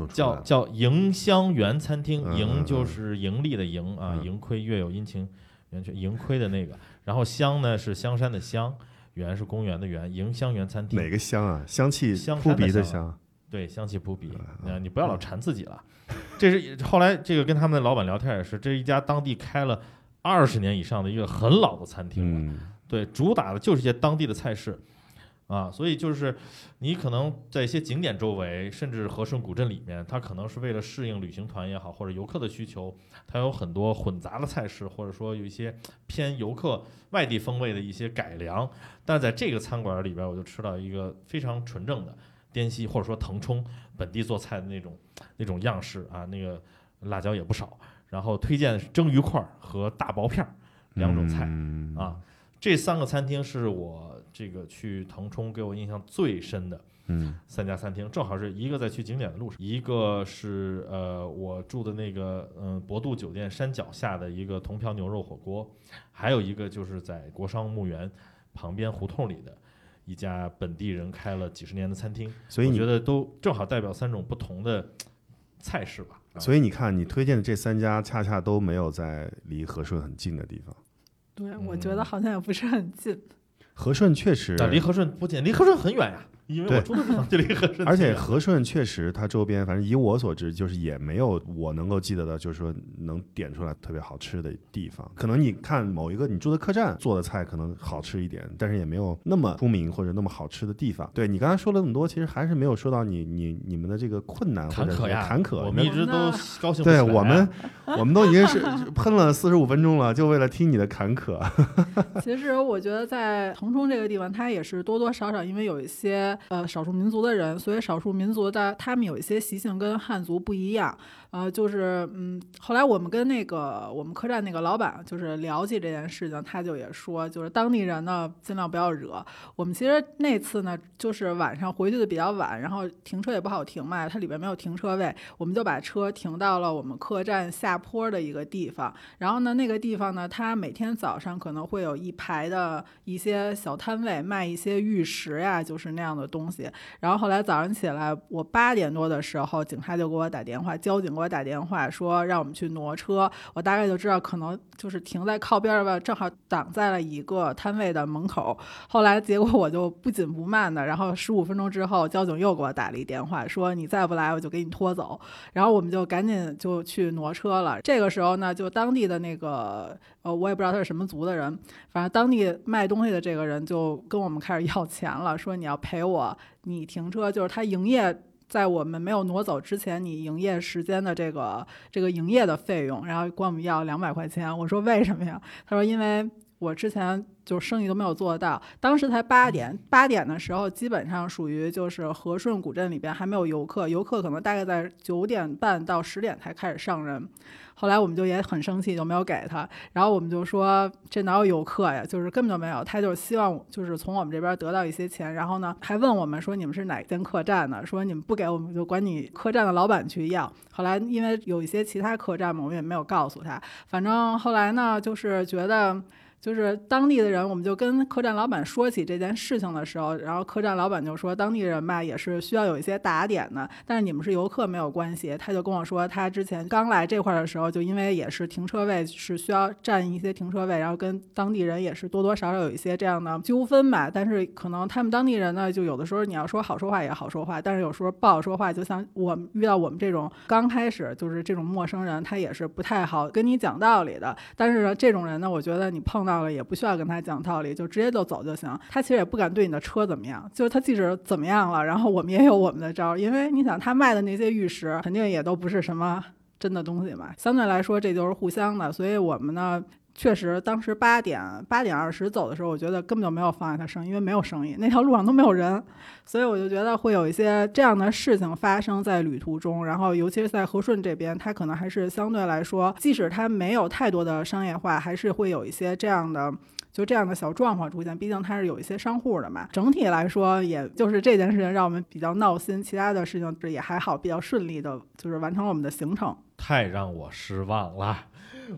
叫叫迎香园餐厅，嗯嗯迎就是盈利的盈啊，嗯盈亏月有阴晴圆缺，盈亏的那个。然后香呢是香山的香，园是公园的园，迎香园餐厅。哪个香啊？香气香扑鼻的香。对，香气扑鼻嗯啊！你不要老馋自己了。这是后来这个跟他们的老板聊天也是，这是一家当地开了二十年以上的一个很老的餐厅了。嗯，对，主打的就是一些当地的菜式啊，所以就是你可能在一些景点周围，甚至和顺古镇里面，它可能是为了适应旅行团也好，或者游客的需求，它有很多混杂的菜式，或者说有一些偏游客外地风味的一些改良。但是在这个餐馆里边，我就吃到一个非常纯正的滇西或者说腾冲本地做菜的那种那种样式啊，那个辣椒也不少。然后推荐蒸鱼块儿和大薄片儿两种菜。嗯啊，这三个餐厅是我这个去腾冲给我印象最深的嗯三家餐厅，正好是一个在去景点的路上，一个是呃我住的那个嗯博渡酒店山脚下的一个铜瓢牛肉火锅，还有一个就是在国殇墓园旁边胡同里的一家本地人开了几十年的餐厅，所以你我觉得都正好代表三种不同的菜式吧。啊所以你看，你推荐的这三家恰恰都没有在离和顺很近的地方。对，我觉得好像也不是很近。和顺确实，啊，离和顺不近，离和顺很远呀，因为对我住的地方距离和顺而且和顺确实它周边，反正以我所知，就是也没有我能够记得的，就是说能点出来特别好吃的地方。可能你看某一个你住的客栈做的菜可能好吃一点，但是也没有那么出名或者那么好吃的地方。对你刚才说了那么多，其实还是没有说到你你你们的这个困难或者坎坷呀，坎坷。我们一直都高兴对。我们，我们都已经是喷了四十五分钟了，就为了听你的坎坷。其实我觉得在腾冲这个地方，它也是多多少少因为有一些呃少数民族的人，所以少数民族的他们有一些习性跟汉族不一样。呃，就是嗯，后来我们跟那个我们客栈那个老板就是聊起这件事情，他就也说，就是当地人呢尽量不要惹。我们其实那次呢，就是晚上回去的比较晚，然后停车也不好停嘛，它里边没有停车位，我们就把车停到了我们客栈下坡的一个地方。然后呢，那个地方呢，它每天早上可能会有一排的一些小摊位卖一些玉石呀，就是那样的东西。然后后来早上起来，我八点多的时候，警察就给我打电话，交警给我我打电话说让我们去挪车。我大概就知道可能就是停在靠边儿吧，正好挡在了一个摊位的门口。后来结果我就不紧不慢的，然后十五分钟之后，交警又给我打了一电话，说你再不来我就给你拖走。然后我们就赶紧就去挪车了。这个时候呢，就当地的那个呃，我也不知道他是什么族的人，反正当地卖东西的这个人就跟我们开始要钱了，说你要赔我你停车，就是他营业。在我们没有挪走之前，你营业时间的这个这个营业的费用，然后管我们要两百块钱。我说为什么呀？他说因为我之前就生意都没有做到，当时才八点，八点的时候基本上属于就是和顺古镇里边还没有游客，游客可能大概在九点半到十点才开始上人。后来我们就也很生气，就没有给他。然后我们就说这哪有游客呀？就是根本就没有。他就是希望就是从我们这边得到一些钱，然后呢还问我们说你们是哪间客栈的？说你们不给我们就管你客栈的老板去要。后来因为有一些其他客栈嘛，我们也没有告诉他。反正后来呢，就是觉得。就是当地的人，我们就跟客栈老板说起这件事情的时候，然后客栈老板就说，当地人吧也是需要有一些打点的，但是你们是游客没有关系。他就跟我说，他之前刚来这块儿的时候，就因为也是停车位是需要占一些停车位，然后跟当地人也是多多少少有一些这样的纠纷吧。但是可能他们当地人呢，就有的时候你要说好说话也好说话，但是有时候不好说话，就像我们遇到我们这种刚开始就是这种陌生人，他也是不太好跟你讲道理的。但是呢，这种人呢，我觉得你碰到了也不需要跟他讲道理，就直接就走就行。他其实也不敢对你的车怎么样，就是他即使怎么样了，然后我们也有我们的招，因为你想他卖的那些玉石，肯定也都不是什么真的东西嘛。相对来说，这就是互相的，所以我们呢。确实，当时八点八点二十走的时候，我觉得根本就没有妨碍他生意，因为没有生意，那条路上都没有人，所以我就觉得会有一些这样的事情发生在旅途中。然后，尤其是在和顺这边，它可能还是相对来说，即使它没有太多的商业化，还是会有一些这样的。就这样的小状况出现，毕竟它是有一些商户的嘛。整体来说，也就是这件事情让我们比较闹心，其他的事情也还好，比较顺利的，就是完成了我们的行程。太让我失望了，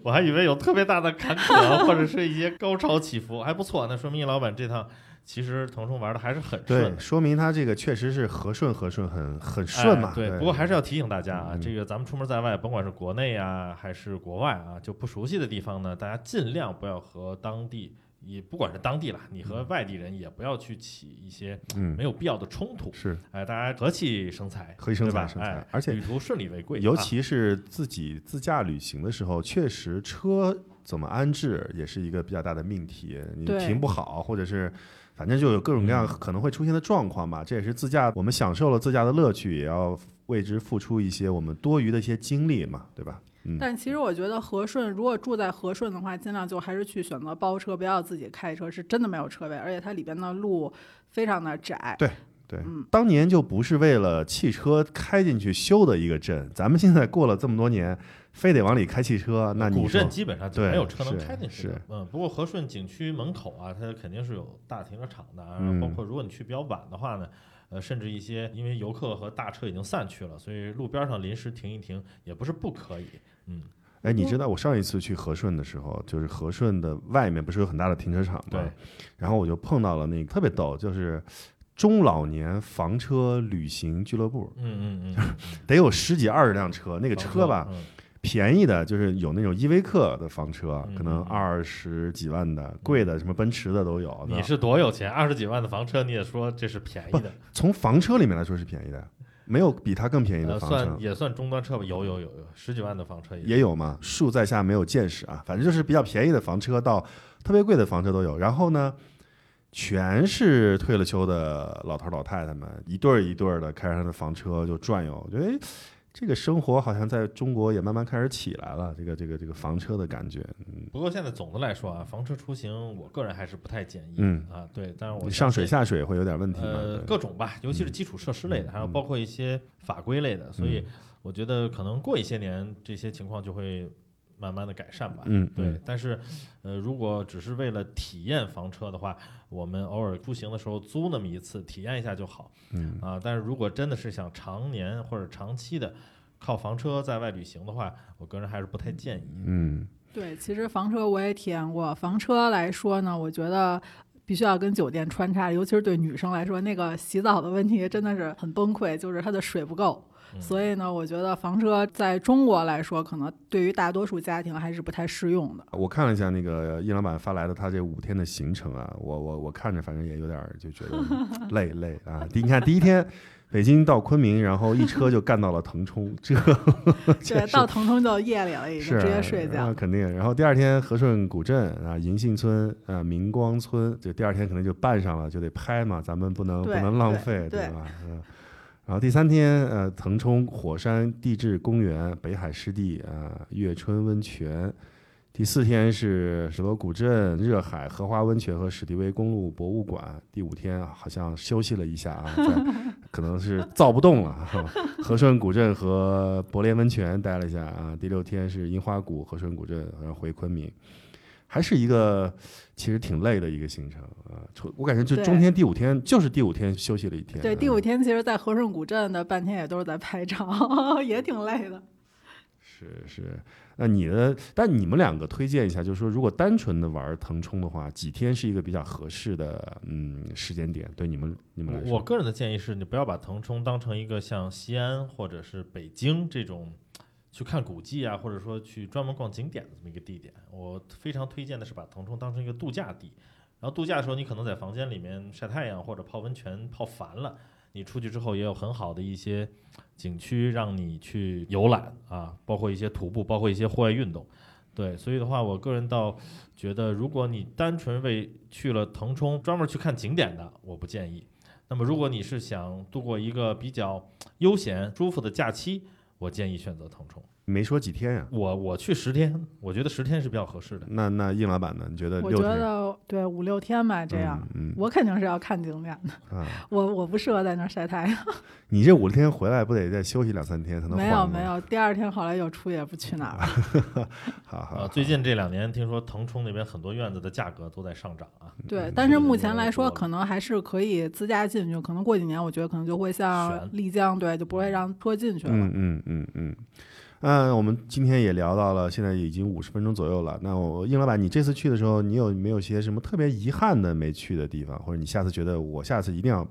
我还以为有特别大的坎坷，或者是一些高潮起伏，还不错。那说明老板这趟其实腾冲玩的还是很顺对，说明他这个确实是和顺和顺，很很顺嘛。哎对，不过还是要提醒大家啊，嗯这个咱们出门在外，甭管是国内啊还是国外啊，就不熟悉的地方呢，大家尽量不要和当地，也不管是当地啦，你和外地人也不要去起一些嗯没，有必要的冲突。是哎，大家和气生财，和气生对吧财生财哎，而且旅途顺利为贵，啊尤其是自己自驾旅行的时候，确实车怎么安置也是一个比较大的命题。你停不好，或者是反正就有各种各样嗯可能会出现的状况吧。这也是自驾，我们享受了自驾的乐趣，也要为之付出一些我们多余的一些精力嘛，对吧？嗯，但其实我觉得和顺，如果住在和顺的话，尽量就还是去选择包车，不要自己开车，是真的没有车位，而且它里边的路非常的窄。对对嗯，当年就不是为了汽车开进去修的一个镇，咱们现在过了这么多年，非得往里开汽车，那你古镇基本上就没有车能开进去。嗯，不过和顺景区门口啊，它肯定是有大停车场的啊。嗯包括如果你去比较晚的话呢，呃，甚至一些因为游客和大车已经散去了，所以路边上临时停一停也不是不可以。嗯，哎，你知道我上一次去和顺的时候，就是和顺的外面不是有很大的停车场吗？对。然后我就碰到了那个特别逗，就是中老年房车旅行俱乐部。嗯嗯嗯，得有十几二十辆车，那个车吧，嗯便宜的就是有那种依维柯的房车，嗯可能二十几万的，贵的什么奔驰的都有。你是多有钱？二十几万的房车你也说这是便宜的？从房车里面来说是便宜的，没有比它更便宜的呃，房车。算也算终端车吧？有有有有，十几万的房车也有嘛，树在下没有见识啊，反正就是比较便宜的房车到特别贵的房车都有。然后呢，全是退了休的老头老太太们，一对儿一对儿的开着他的房车就转悠。我觉得诶这个生活好像在中国也慢慢开始起来了，这个这个这个房车的感觉。嗯不过现在总的来说啊，房车出行，我个人还是不太建议。嗯啊，对，但是我上水下水会有点问题吗？呃，各种吧，尤其是基础设施类的，嗯还有包括一些法规类的，所以我觉得可能过一些年，这些情况就会慢慢的改善吧。嗯，对嗯，但是，呃，如果只是为了体验房车的话，我们偶尔出行的时候租那么一次，体验一下就好嗯啊。但是如果真的是想常年或者长期的靠房车在外旅行的话，我个人还是不太建议。嗯对，其实房车我也体验过。房车来说呢，我觉得必须要跟酒店穿插，尤其是对女生来说，那个洗澡的问题真的是很崩溃，就是它的水不够。嗯所以呢，我觉得房车在中国来说，可能对于大多数家庭还是不太适用的。我看了一下那个叶老板发来的他这五天的行程啊，我我我看着反正也有点儿就觉得 累累啊。你看第一天北京到昆明，然后一车就干到了腾冲，这 对，到腾冲就夜里了，已经直接睡啊觉。肯定。然后第二天和顺古镇啊，银杏村啊，明光村，就第二天可能就办上了，就得拍嘛，咱们不能不能浪对费，对吧？嗯。然后第三天，呃，腾冲火山地质公园、北海湿地啊、月春温泉。第四天是石螺古镇、热海、荷花温泉和史迪威公路博物馆。第五天啊好像休息了一下啊，在可能是造不动了。哈和顺古镇和柏莲温泉待了一下啊。第六天是樱花谷、和顺古镇，然后回昆明，还是一个其实挺累的一个行程啊。我感觉就中间第五天就是第五天休息了一天。对，第嗯五天其实，在和顺古镇的半天也都是在拍照，也挺累的。是是，那你的，但你们两个推荐一下，就是说，如果单纯的玩腾冲的话，几天是一个比较合适的嗯时间点？对你们你们来说，我个人的建议是你不要把腾冲当成一个像西安或者是北京这种去看古迹啊，或者说去专门逛景点的这么一个地点。我非常推荐的是把腾冲当成一个度假地。然后度假的时候，你可能在房间里面晒太阳或者泡温泉泡烦了，你出去之后也有很好的一些景区让你去游览啊，包括一些徒步，包括一些户外运动。对，所以的话，我个人倒觉得，如果你单纯为去了腾冲专门去看景点的，我不建议。那么，如果你是想度过一个比较悠闲、舒服的假期，我建议选择腾冲。没说几天呀、我我去十天，我觉得十天是比较合适的。那那应老板呢？你觉得我觉？得对五六天吧，这样。嗯，嗯我肯定是要看景点的，啊，我我不适合在那儿晒太阳。你这五六天回来不得再休息两三天才能没有没，有，第二天后来又出也不去哪儿了。好好啊，最近这两年听说腾冲那边很多院子的价格都在上涨啊。对嗯，但是目前来说，可能还是可以自驾进去。可能过几年，我觉得可能就会像丽江，对，就不会让车进去了。嗯嗯嗯嗯。嗯，嗯我们今天也聊到了，现在已经五十分钟左右了。那我应老板，你这次去的时候，你有没有些什么特别遗憾的没去的地方，或者你下次觉得我下次一定要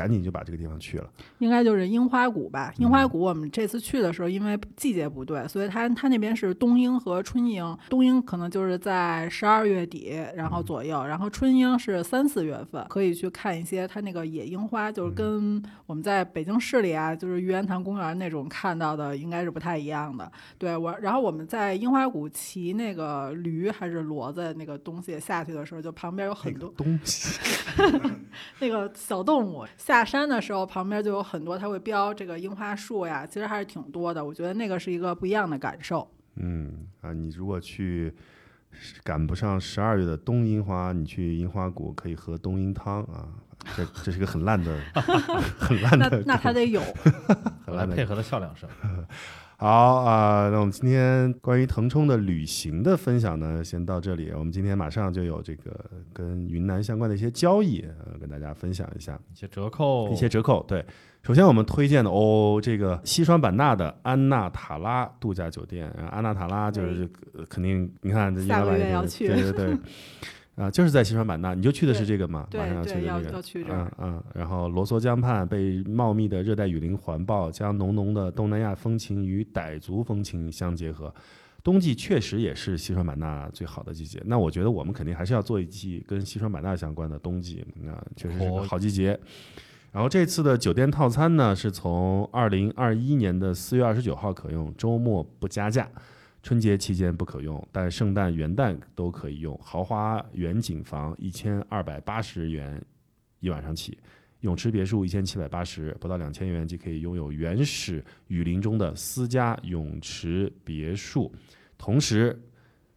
赶紧就把这个地方去了？应该就是樱花谷吧。嗯樱花谷我们这次去的时候，因为季节不对，所以它它那边是冬樱和春樱。冬樱可能就是在十二月底，然嗯后左右，然后春樱是三四月份，可以去看一些它那个野樱花，嗯就是跟我们在北京市里啊，就是玉渊潭公园那种看到的应该是不太一样的。对我，然后我们在樱花谷骑那个驴还是骡子那个东西下去的时候，就旁边有很那个多东西，那个小动物下山的时候，旁边就有很多，它会标这个樱花树呀，其实还是挺多的。我觉得那个是一个不一样的感受。嗯啊，你如果去赶不上十二月的冬樱花，你去樱花谷可以喝冬樱汤啊。这这是个很烂的、很烂那的、那他得有，很烂的配合的笑两声。好啊、那我们今天关于腾冲的旅行的分享呢，先到这里。我们今天马上就有这个跟云南相关的一些交易，呃，跟大家分享一下一些折扣，一些折扣。对，首先我们推荐的哦，这个西双版纳的安纳塔拉度假酒店，啊安纳塔拉就是、呃肯定，你看这下个老板也月要去对对对。啊，就是在西双版纳，你就去的是这个嘛？马上要对对，要去的这个。要去这儿嗯。嗯，然后罗梭江畔被茂密的热带雨林环抱，将浓浓的东南亚风情与傣族风情相结合。冬季确实也是西双版纳最好的季节。那我觉得我们肯定还是要做一季跟西双版纳相关的冬季，那确实是个好季节。然后这次的酒店套餐呢，是从二零二一年的四月二十九号可用，周末不加价。春节期间不可用，但圣诞、元旦都可以用。豪华远景房一千二百八十元一晚上起，泳池别墅一千七百八十，不到两千元即可以拥有原始雨林中的私家泳池别墅，同时。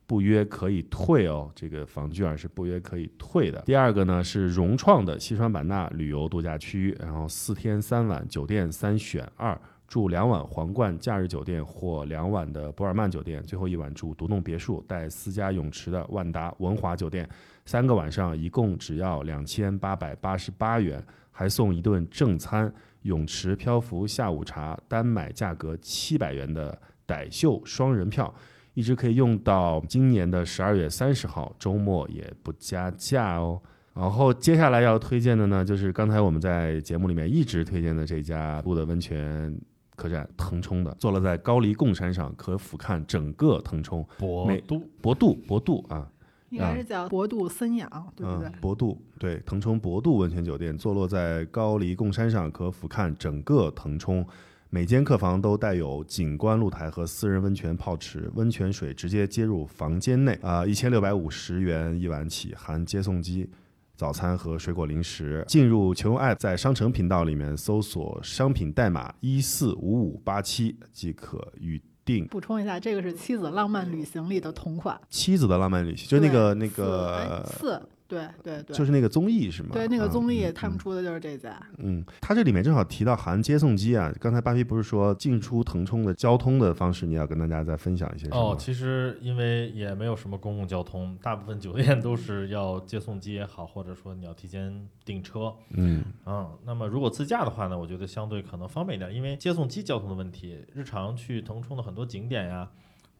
不约可以退哦，这个房券是不约可以退的。第二个呢是融创的西双版纳旅游度假区，然后四天三晚酒店三选二，住两晚皇冠假日酒店或两晚的博尔曼酒店，最后一晚住独栋别墅带私家泳池的万达文华酒店，三个晚上一共只要两千八百八十八元，还送一顿正餐、泳池漂浮下午茶，单买价格七百元的傣秀双人票。一直可以用到今年的十二月三十号，周末也不加价哦。然后接下来要推荐的呢，就是刚才我们在节目里面一直推荐的这家布的温泉客栈腾冲的，坐落在高黎贡山上，可俯瞰整个腾冲。美博都博渡，博渡啊，应该是叫博渡森养，对不对嗯？？博渡对，腾冲博渡温泉酒店坐落在高黎贡山上，可俯瞰整个腾冲。每间客房都带有景观露台和私人温泉泡池，温泉水直接接入房间内，啊、一千六百五十元一晚起，含接送机。早餐和水果零食。进入穷游 App，在商城频道里面搜索商品代码一四五五八七即可预定。补充一下，这个是《妻子浪漫旅行》里的同款，妻子的浪漫旅行，就是那个那个，四，对对对，就是那个综艺是吗？对那个嗯综艺，嗯他们出的就是这家。嗯，它这里面正好提到含接送机啊。刚才巴菲不是说进出腾冲的交通的方式，你要跟大家再分享一些什么？哦，其实因为也没有什么公共交通，大部分酒店都是要接送机也好，或者说你要提前订车。嗯嗯，那么如果自驾的话呢，我觉得相对可能方便一点，因为接送机交通的问题，日常去腾冲的很多景点呀，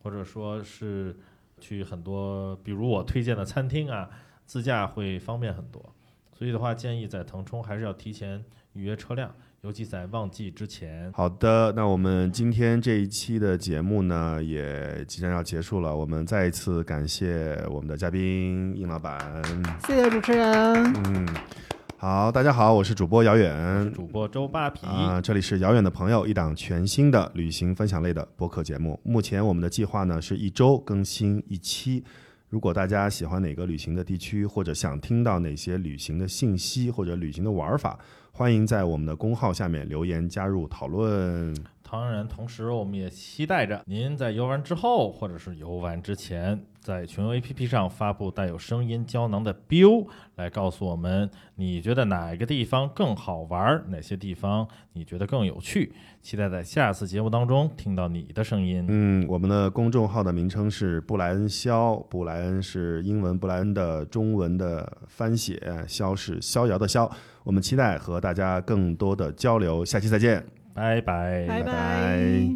或者说是去很多，比如我推荐的餐厅啊，自驾会方便很多。所以的话，建议在腾冲还是要提前预约车辆，尤其在旺季之前。好的，那我们今天这一期的节目呢，也即将要结束了。我们再一次感谢我们的嘉宾应老板。谢谢主持人，嗯，好，大家好，我是主播姚远。主播周扒皮，啊、这里是遥远的朋友，一档全新的旅行分享类的播客节目。目前我们的计划呢是一周更新一期。如果大家喜欢哪个旅行的地区，或者想听到哪些旅行的信息或者旅行的玩法，欢迎在我们的公号下面留言加入讨论。当然，同时我们也期待着您在游玩之后，或者是游玩之前，在群游 APP 上发布带有声音胶囊的 biu，来告诉我们你觉得哪个地方更好玩，哪些地方你觉得更有趣。期待在下次节目当中听到你的声音。嗯，我们的公众号的名称是布莱恩肖，布莱恩是英文布莱恩的中文的翻写，肖是逍遥的逍。我们期待和大家更多的交流，下期再见。拜拜。拜拜拜